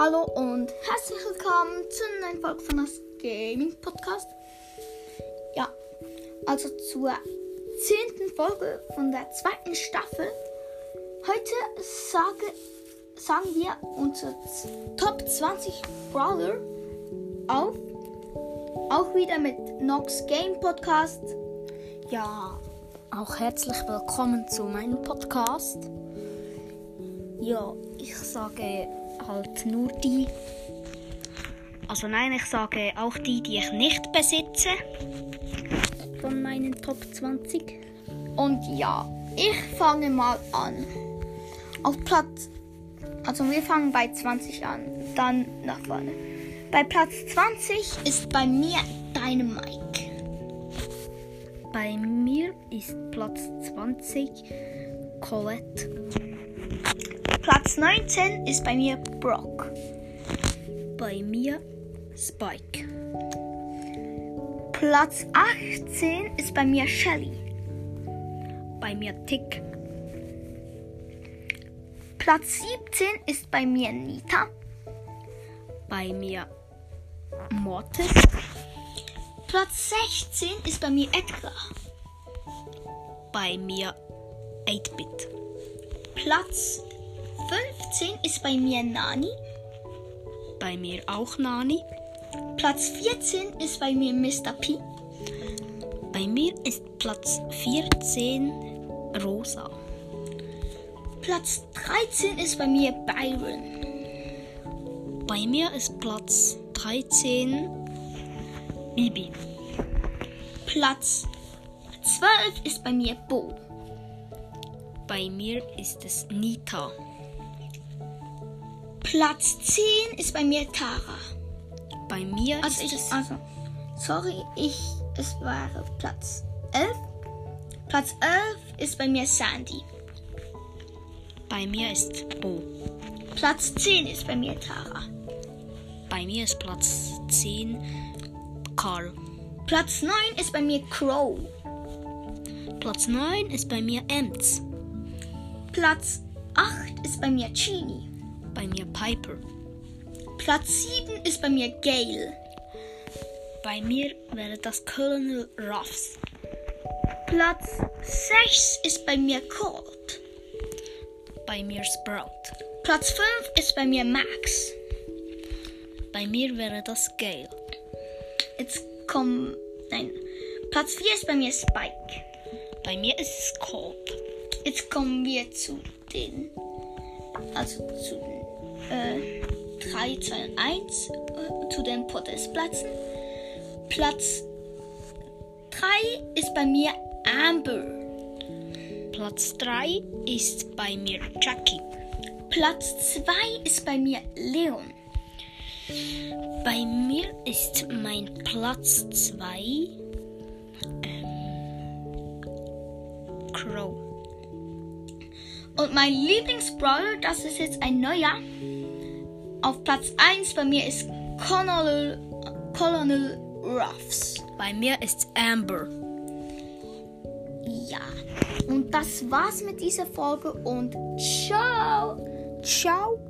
Hallo und herzlich willkommen zu einer neuen Folge von das Gaming Podcast. Ja, also zur zehnten Folge von der zweiten Staffel. Heute sage, sagen wir unsere Top 20 Brawler auf. Auch wieder mit Nox Game Podcast. Ja, auch herzlich willkommen zu meinem Podcast. Ja, ich sage halt nur die. Also nein, ich sage auch die, die ich nicht besitze. Von meinen Top 20. Und ja, ich fange mal an. Auf Platz. Also wir fangen bei 20 an, dann nach vorne. Bei Platz 20 ist bei mir Dynamite. Bei mir ist Platz 20 Colette. Platz 19 ist bei mir Brock. Bei mir Spike. Platz 18 ist bei mir Shelly. Bei mir Tick. Platz 17 ist bei mir Nita. Bei mir Mortis. Platz 16 ist bei mir Edgar. Bei mir 8-Bit. Platz 15 ist bei mir Nani. Bei mir auch Nani. Platz 14 ist bei mir Mr. P. Bei mir ist Platz 14 Rosa. Platz 13 ist bei mir Byron. Bei mir ist Platz 13 Bibi. Platz 12 ist bei mir Bo. Bei mir ist es Nita. Platz 10 ist bei mir Tara. Bei mir Also ist ich, es also, sorry, ich, es war Platz 11. Platz 11 ist bei mir Sandy. bei mir ist Bo. Platz 10 ist bei mir Tara. Bei mir ist Platz 10 Karl. Platz 9 ist bei mir Crow. Platz 9 ist bei mir Ems. Platz 8 ist bei mir Genie. Bei mir Piper. Platz 7 ist bei mir Gale. Bei mir wäre das Colonel Ruffs. Platz 6 ist bei mir Colt. Bei mir Sprout. Platz 5 ist bei mir Max. Bei mir wäre das Gale. Jetzt kommen. Nein. Platz 4 ist bei mir Spike. Bei mir ist es Colt. Jetzt kommen wir zu den. Also zu den. Äh, 3, 2 und 1. Äh, zu den Podestplätzen. Platz 3 ist bei mir Amber. Platz 3 ist bei mir Jackie. Platz 2 ist bei mir Leon. Bei mir ist mein Platz 2 ähm, Crow. Und mein Lieblingsbrawler, das ist jetzt ein neuer. Auf Platz 1 bei mir ist Colonel, Colonel Ruffs. Bei mir ist Amber. Ja. Und das war's mit dieser Folge und ciao. Ciao.